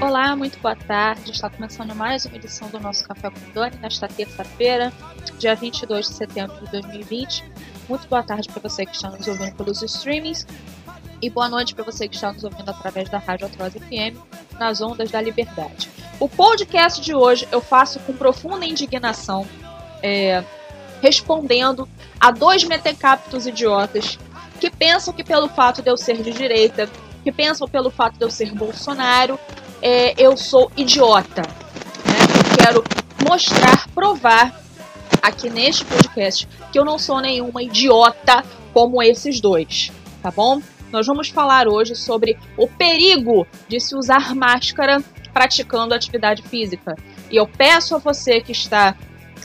Olá, muito boa tarde. Está começando mais uma edição do nosso Café com Dani nesta terça-feira, dia 22 de setembro de 2020. Muito boa tarde para você que está nos ouvindo pelos streamings e boa noite para você que está nos ouvindo através da Rádio Atroz FM nas ondas da liberdade. O podcast de hoje eu faço com profunda indignação, é, respondendo a dois metecaptos idiotas que pensam que pelo fato de eu ser de direita, que pensam pelo fato de eu ser Bolsonaro, é, eu sou idiota. Né? Eu quero mostrar, provar aqui neste podcast que eu não sou nenhuma idiota como esses dois, tá bom? Nós vamos falar hoje sobre o perigo de se usar máscara praticando atividade física. E eu peço a você que está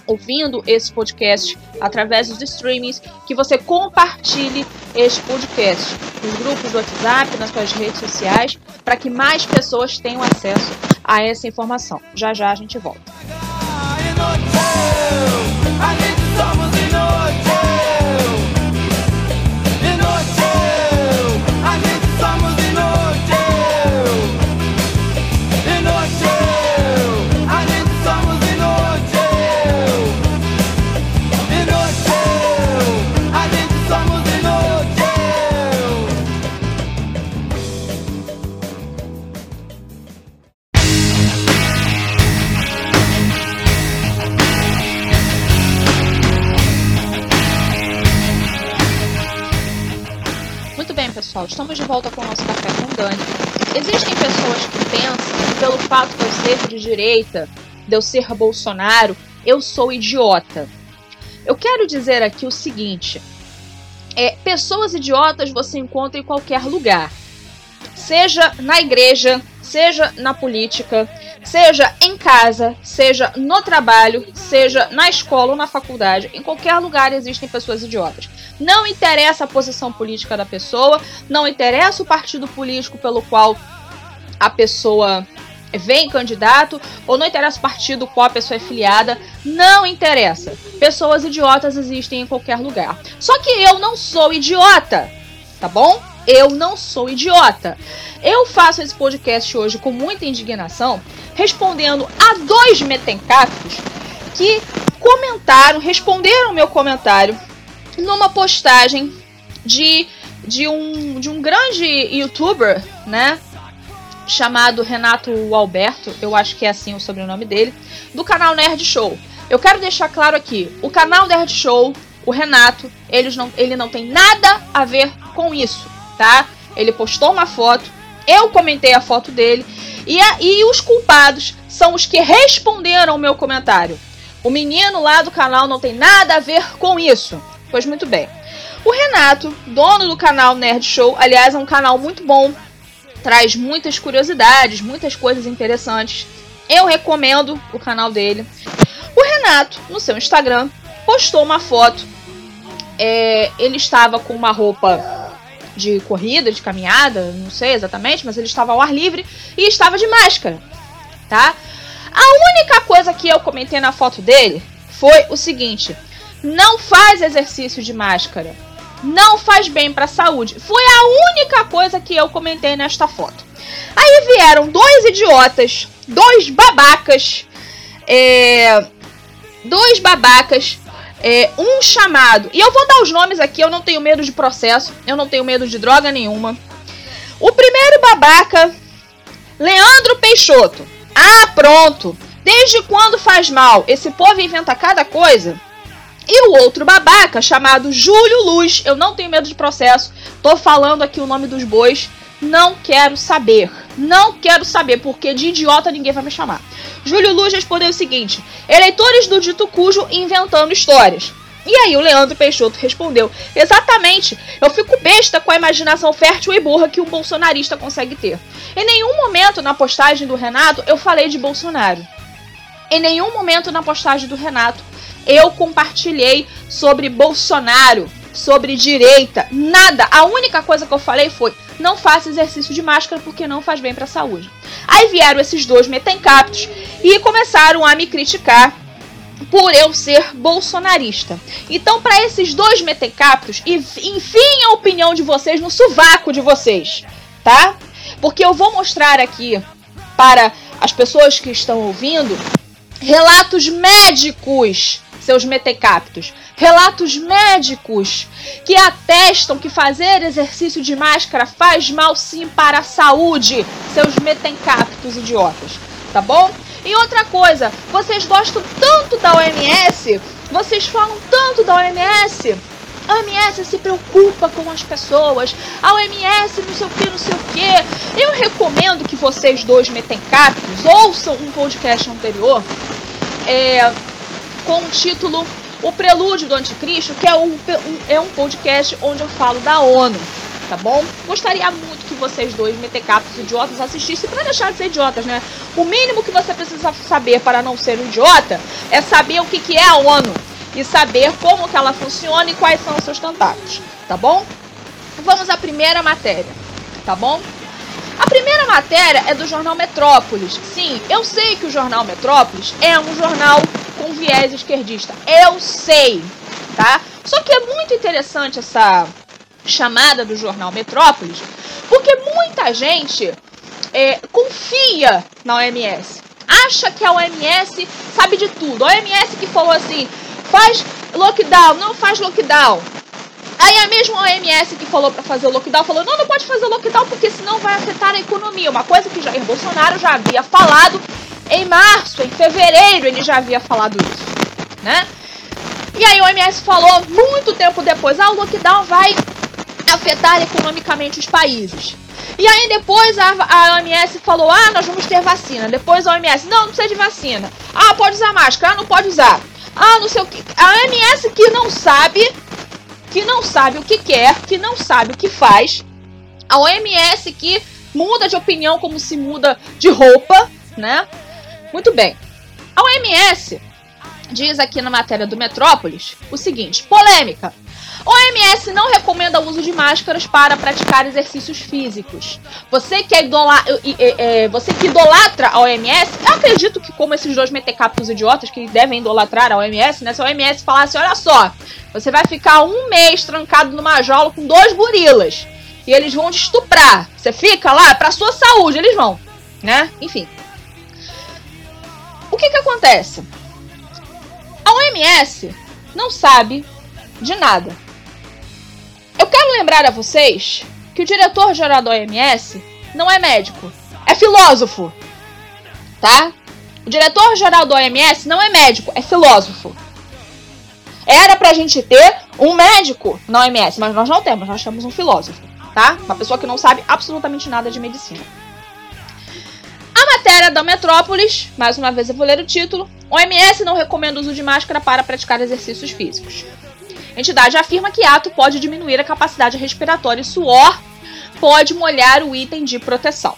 ouvindo esse podcast através dos streamings que você compartilhe este podcast nos grupos do WhatsApp, nas suas redes sociais, para que mais pessoas tenham acesso a essa informação. Já já a gente volta. Pessoal, estamos de volta com o nosso Café com Dani. Existem pessoas que pensam que pelo fato de eu ser de direita, de eu ser Bolsonaro, eu sou idiota. Eu quero dizer aqui o seguinte: é, pessoas idiotas você encontra em qualquer lugar. Seja na igreja, seja na política, seja em casa, seja no trabalho, seja na escola ou na faculdade, em qualquer lugar existem pessoas idiotas. Não interessa a posição política da pessoa, não interessa o partido político pelo qual a pessoa vem candidato, ou não interessa o partido qual a pessoa é filiada, não interessa. Pessoas idiotas existem em qualquer lugar. Só que eu não sou idiota, tá bom? Eu não sou idiota. Eu faço esse podcast hoje com muita indignação, respondendo a dois metencaptos que comentaram, responderam meu comentário numa postagem de, de, um, de um grande youtuber, né? Chamado Renato Alberto, eu acho que é assim o sobrenome dele, do canal Nerd Show. Eu quero deixar claro aqui, o canal Nerd Show, o Renato, eles não, ele não tem nada a ver com isso, tá? Ele postou uma foto, eu comentei a foto dele, e, a, e os culpados são os que responderam o meu comentário. O menino lá do canal não tem nada a ver com isso. Pois muito bem. O Renato, dono do canal Nerd Show, aliás, é um canal muito bom, traz muitas curiosidades, muitas coisas interessantes. Eu recomendo o canal dele. O Renato, no seu Instagram, postou uma foto. É, ele estava com uma roupa de corrida, de caminhada, não sei exatamente, mas ele estava ao ar livre e estava de máscara, tá? A única coisa que eu comentei na foto dele foi o seguinte: não faz exercício de máscara. Não faz bem para a saúde. Foi a única coisa que eu comentei nesta foto. Aí vieram dois idiotas, dois babacas, é, dois babacas, é, um chamado. E eu vou dar os nomes aqui, eu não tenho medo de processo, eu não tenho medo de droga nenhuma. O primeiro babaca, Leandro Peixoto. Ah, pronto. Desde quando faz mal? Esse povo inventa cada coisa. E o outro babaca, chamado Júlio Luz, eu não tenho medo de processo, tô falando aqui o nome dos bois, não quero saber. Não quero saber, porque de idiota ninguém vai me chamar. Júlio Luz respondeu o seguinte: eleitores do dito cujo inventando histórias. E aí o Leandro Peixoto respondeu: Exatamente, eu fico besta com a imaginação fértil e burra que um bolsonarista consegue ter. Em nenhum momento na postagem do Renato eu falei de Bolsonaro. Em nenhum momento na postagem do Renato eu compartilhei sobre Bolsonaro, sobre direita, nada. A única coisa que eu falei foi: não faça exercício de máscara porque não faz bem para a saúde. Aí vieram esses dois metencaptos e começaram a me criticar por eu ser bolsonarista. Então, para esses dois metecaptos, enfim a opinião de vocês no sovaco de vocês, tá? Porque eu vou mostrar aqui para as pessoas que estão ouvindo relatos médicos, seus metecaptos, relatos médicos que atestam que fazer exercício de máscara faz mal sim para a saúde, seus metecaptos idiotas, tá bom? E outra coisa, vocês gostam tanto da OMS, vocês falam tanto da OMS, a OMS se preocupa com as pessoas. A OMS não sei o que, não sei o que. Eu recomendo que vocês dois metem capos, ouçam um podcast anterior é, com o título O Prelúdio do Anticristo, que é um, é um podcast onde eu falo da ONU. Tá bom? Gostaria muito que vocês dois, metecapos idiotas, assistissem para deixar de ser idiotas, né? O mínimo que você precisa saber para não ser um idiota é saber o que, que é a ONU e saber como que ela funciona e quais são os seus tentáculos, tá bom? Vamos à primeira matéria, tá bom? A primeira matéria é do jornal Metrópolis. Sim, eu sei que o jornal Metrópolis é um jornal com viés esquerdista. Eu sei, tá? Só que é muito interessante essa chamada do jornal Metrópolis, porque muita gente é, confia na OMS. Acha que a OMS sabe de tudo. A OMS que falou assim: faz lockdown, não faz lockdown. Aí a mesma OMS que falou para fazer o lockdown falou: não, não pode fazer o lockdown porque senão vai afetar a economia. Uma coisa que Jair Bolsonaro já havia falado em março, em fevereiro, ele já havia falado isso, né? E aí a OMS falou muito tempo depois: ah, o lockdown vai afetar economicamente os países. E aí depois a, a OMS falou: ah, nós vamos ter vacina. Depois a OMS: não, não precisa de vacina. Ah, pode usar máscara, ah, não pode usar. Ah, não sei o que. A OMS que não sabe, que não sabe o que quer, que não sabe o que faz. A OMS que muda de opinião como se muda de roupa, né? Muito bem. A OMS diz aqui na matéria do Metrópolis o seguinte: polêmica. OMS não recomenda o uso de máscaras para praticar exercícios físicos. Você que, é idola, é, é, você que idolatra a OMS, eu acredito que como esses dois metecaptos idiotas que devem idolatrar a OMS, né? Se a OMS falasse, olha só, você vai ficar um mês trancado numa jaula com dois gorilas e eles vão te estuprar. Você fica lá para sua saúde, eles vão, né? Enfim. Que que acontece? A OMS não sabe de nada. Eu quero lembrar a vocês que o diretor-geral da OMS não é médico, é filósofo. Tá? O diretor-geral da OMS não é médico, é filósofo. Era pra gente ter um médico na OMS, mas nós não temos, nós temos um filósofo, tá? Uma pessoa que não sabe absolutamente nada de medicina. Matéria da Metrópolis, mais uma vez eu vou ler o título. OMS não recomenda o uso de máscara para praticar exercícios físicos. A entidade afirma que ato pode diminuir a capacidade respiratória e suor pode molhar o item de proteção.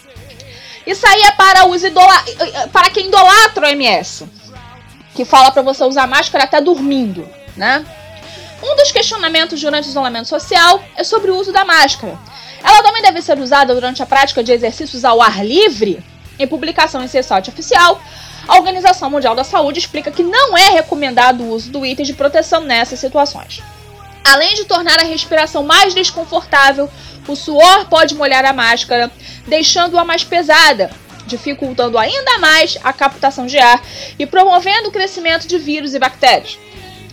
Isso aí é para, os idola para quem idolatra o MS, que fala para você usar máscara até dormindo, né? Um dos questionamentos durante o isolamento social é sobre o uso da máscara. Ela também deve ser usada durante a prática de exercícios ao ar livre? Em publicação em seu site oficial, a Organização Mundial da Saúde explica que não é recomendado o uso do item de proteção nessas situações. Além de tornar a respiração mais desconfortável, o suor pode molhar a máscara, deixando-a mais pesada, dificultando ainda mais a captação de ar e promovendo o crescimento de vírus e bactérias.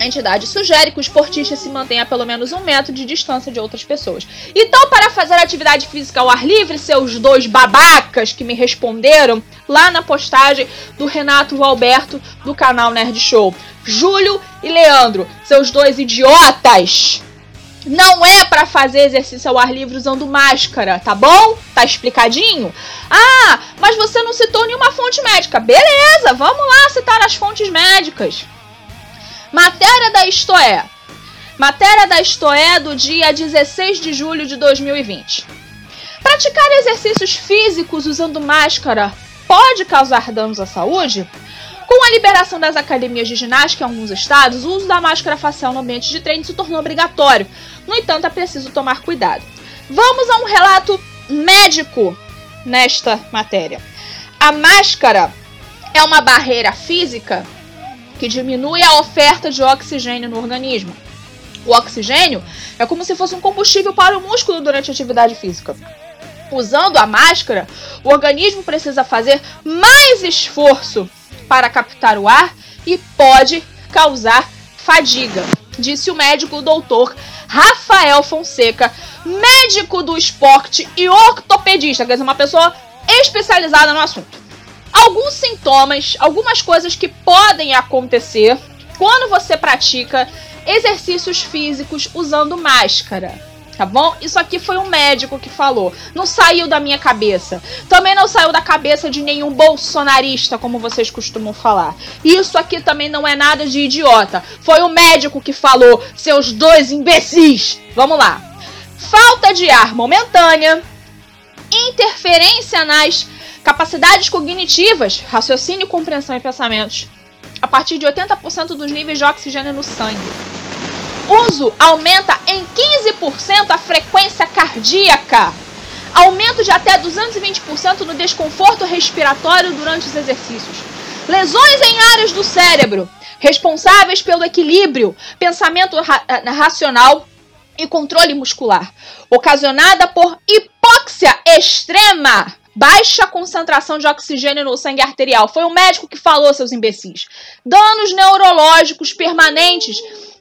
A entidade sugere que o esportista se mantenha a pelo menos um metro de distância de outras pessoas. Então, para fazer atividade física ao ar livre, seus dois babacas que me responderam lá na postagem do Renato Valberto do canal Nerd Show, Júlio e Leandro, seus dois idiotas. Não é para fazer exercício ao ar livre usando máscara, tá bom? Tá explicadinho? Ah, mas você não citou nenhuma fonte médica. Beleza, vamos lá citar as fontes médicas. Matéria da Istoé. Matéria da Istoé do dia 16 de julho de 2020. Praticar exercícios físicos usando máscara pode causar danos à saúde? Com a liberação das academias de ginástica em alguns estados, o uso da máscara facial no ambiente de treino se tornou obrigatório. No entanto, é preciso tomar cuidado. Vamos a um relato médico nesta matéria. A máscara é uma barreira física que diminui a oferta de oxigênio no organismo. O oxigênio é como se fosse um combustível para o músculo durante a atividade física. Usando a máscara, o organismo precisa fazer mais esforço para captar o ar e pode causar fadiga, disse o médico doutor Rafael Fonseca, médico do esporte e ortopedista, quer dizer, uma pessoa especializada no assunto. Alguns sintomas, algumas coisas que podem acontecer quando você pratica exercícios físicos usando máscara tá bom? Isso aqui foi um médico que falou. Não saiu da minha cabeça. Também não saiu da cabeça de nenhum bolsonarista, como vocês costumam falar. Isso aqui também não é nada de idiota. Foi o médico que falou, seus dois imbecis. Vamos lá. Falta de ar momentânea, interferência nas capacidades cognitivas, raciocínio, compreensão e pensamentos, a partir de 80% dos níveis de oxigênio no sangue. Uso aumenta em 15% a frequência cardíaca. Aumento de até 220% no desconforto respiratório durante os exercícios. Lesões em áreas do cérebro responsáveis pelo equilíbrio, pensamento ra racional e controle muscular, ocasionada por hipóxia extrema baixa concentração de oxigênio no sangue arterial. Foi o médico que falou, seus imbecis. Danos neurológicos permanentes,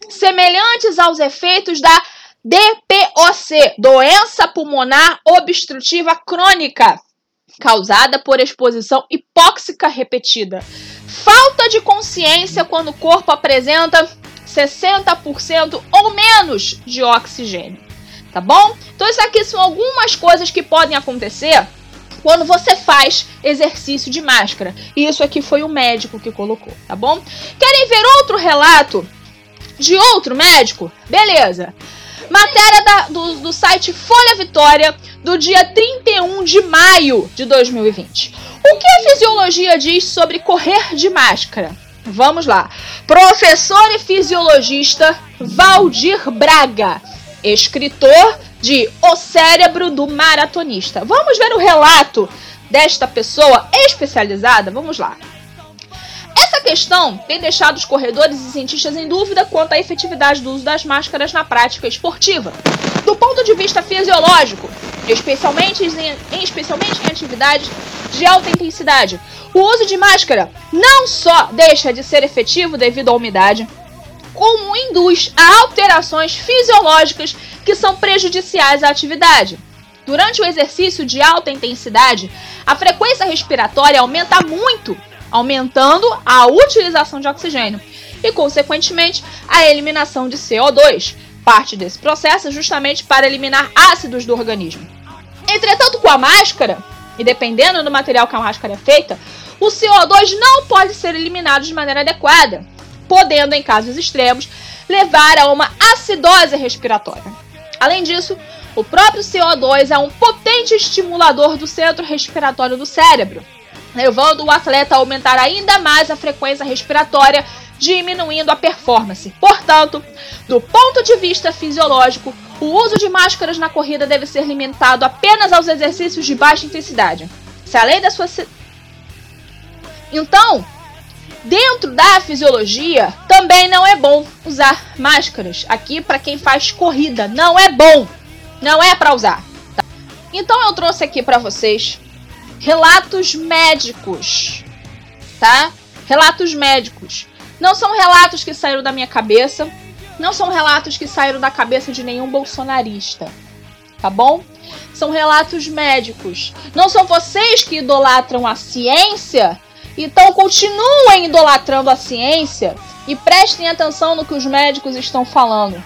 semelhantes aos efeitos da DPOC, doença pulmonar obstrutiva crônica, causada por exposição hipóxica repetida. Falta de consciência quando o corpo apresenta 60% ou menos de oxigênio. Tá bom? Então, isso aqui são algumas coisas que podem acontecer quando você faz exercício de máscara. E isso aqui foi o médico que colocou, tá bom? Querem ver outro relato de outro médico? Beleza. Matéria da, do, do site Folha Vitória do dia 31 de maio de 2020. O que a fisiologia diz sobre correr de máscara? Vamos lá. Professor e fisiologista Valdir Braga, escritor de O Cérebro do Maratonista. Vamos ver o relato desta pessoa especializada? Vamos lá. Essa questão tem deixado os corredores e cientistas em dúvida quanto à efetividade do uso das máscaras na prática esportiva. Do ponto de vista fisiológico, especialmente em, especialmente em atividades de alta intensidade, o uso de máscara não só deixa de ser efetivo devido à umidade, como induz a alterações fisiológicas que são prejudiciais à atividade. Durante o exercício de alta intensidade, a frequência respiratória aumenta muito, aumentando a utilização de oxigênio e, consequentemente, a eliminação de CO2. Parte desse processo é justamente para eliminar ácidos do organismo. Entretanto, com a máscara, e dependendo do material que a máscara é feita, o CO2 não pode ser eliminado de maneira adequada, podendo, em casos extremos, levar a uma acidose respiratória. Além disso, o próprio CO2 é um potente estimulador do centro respiratório do cérebro, levando o atleta a aumentar ainda mais a frequência respiratória, diminuindo a performance. Portanto, do ponto de vista fisiológico, o uso de máscaras na corrida deve ser limitado apenas aos exercícios de baixa intensidade. Se além da sua então, Dentro da fisiologia, também não é bom usar máscaras. Aqui, para quem faz corrida, não é bom. Não é para usar. Tá? Então, eu trouxe aqui para vocês relatos médicos, tá? Relatos médicos. Não são relatos que saíram da minha cabeça. Não são relatos que saíram da cabeça de nenhum bolsonarista. Tá bom? São relatos médicos. Não são vocês que idolatram a ciência então continuem idolatrando a ciência e prestem atenção no que os médicos estão falando.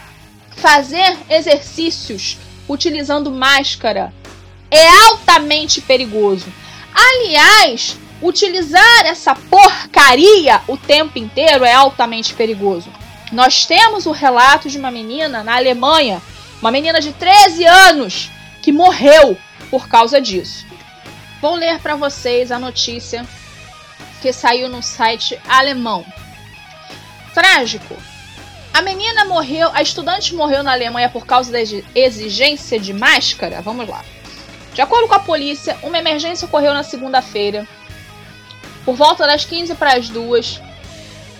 Fazer exercícios utilizando máscara é altamente perigoso. Aliás, utilizar essa porcaria o tempo inteiro é altamente perigoso. Nós temos o relato de uma menina na Alemanha, uma menina de 13 anos, que morreu por causa disso. Vou ler para vocês a notícia que saiu no site alemão. Trágico. A menina morreu, a estudante morreu na Alemanha por causa da exigência de máscara. Vamos lá. De acordo com a polícia, uma emergência ocorreu na segunda-feira, por volta das 15 para as 2,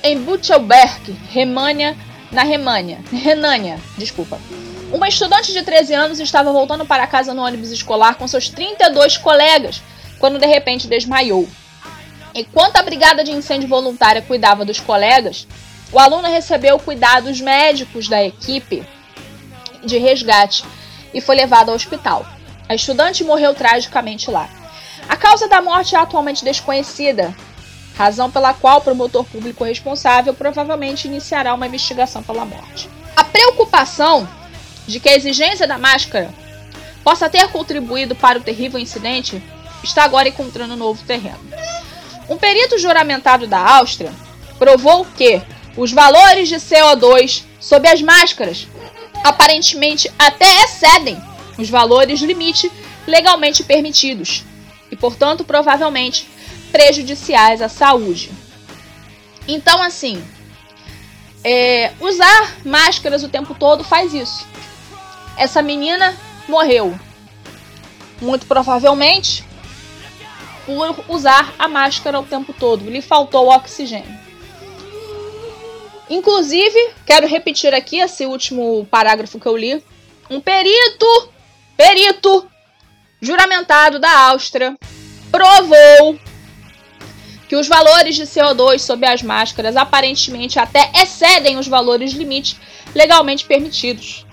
em Butchelberg, Remânia, na Remânia, Renânia, desculpa. Uma estudante de 13 anos estava voltando para casa no ônibus escolar com seus 32 colegas, quando de repente desmaiou. Enquanto a brigada de incêndio voluntária cuidava dos colegas, o aluno recebeu cuidados médicos da equipe de resgate e foi levado ao hospital. A estudante morreu tragicamente lá. A causa da morte é atualmente desconhecida, razão pela qual o promotor público responsável provavelmente iniciará uma investigação pela morte. A preocupação de que a exigência da máscara possa ter contribuído para o terrível incidente está agora encontrando novo terreno. Um perito juramentado da Áustria provou que os valores de CO2 sob as máscaras aparentemente até excedem os valores limite legalmente permitidos e, portanto, provavelmente prejudiciais à saúde. Então, assim, é, usar máscaras o tempo todo faz isso. Essa menina morreu, muito provavelmente, por usar a máscara o tempo todo. Lhe faltou oxigênio. Inclusive, quero repetir aqui esse último parágrafo que eu li. Um perito, perito, juramentado da Áustria, provou que os valores de CO2 sob as máscaras aparentemente até excedem os valores limite legalmente permitidos.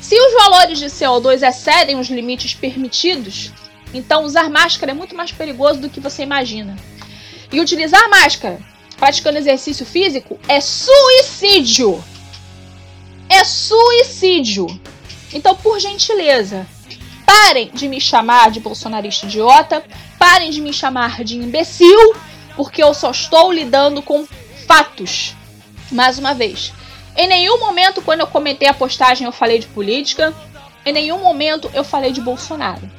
Se os valores de CO2 excedem os limites permitidos, então usar máscara é muito mais perigoso do que você imagina. E utilizar máscara praticando exercício físico é suicídio. É suicídio. Então, por gentileza, parem de me chamar de bolsonarista idiota, parem de me chamar de imbecil, porque eu só estou lidando com fatos. Mais uma vez, em nenhum momento quando eu comentei a postagem eu falei de política, em nenhum momento eu falei de Bolsonaro.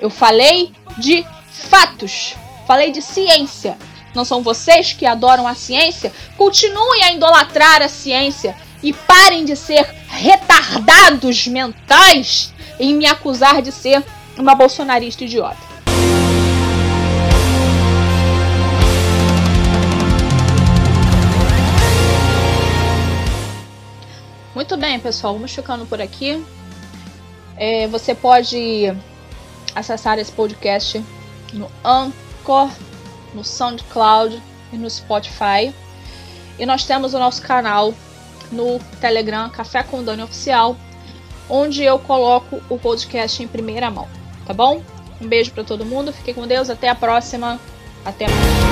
Eu falei de fatos, falei de ciência. Não são vocês que adoram a ciência? Continuem a idolatrar a ciência e parem de ser retardados mentais em me acusar de ser uma bolsonarista idiota. Muito bem, pessoal, vamos ficando por aqui. É, você pode acessar esse podcast no Anchor, no SoundCloud e no Spotify. E nós temos o nosso canal no Telegram Café com Dani Oficial, onde eu coloco o podcast em primeira mão, tá bom? Um beijo para todo mundo, fiquem com Deus, até a próxima, até mais.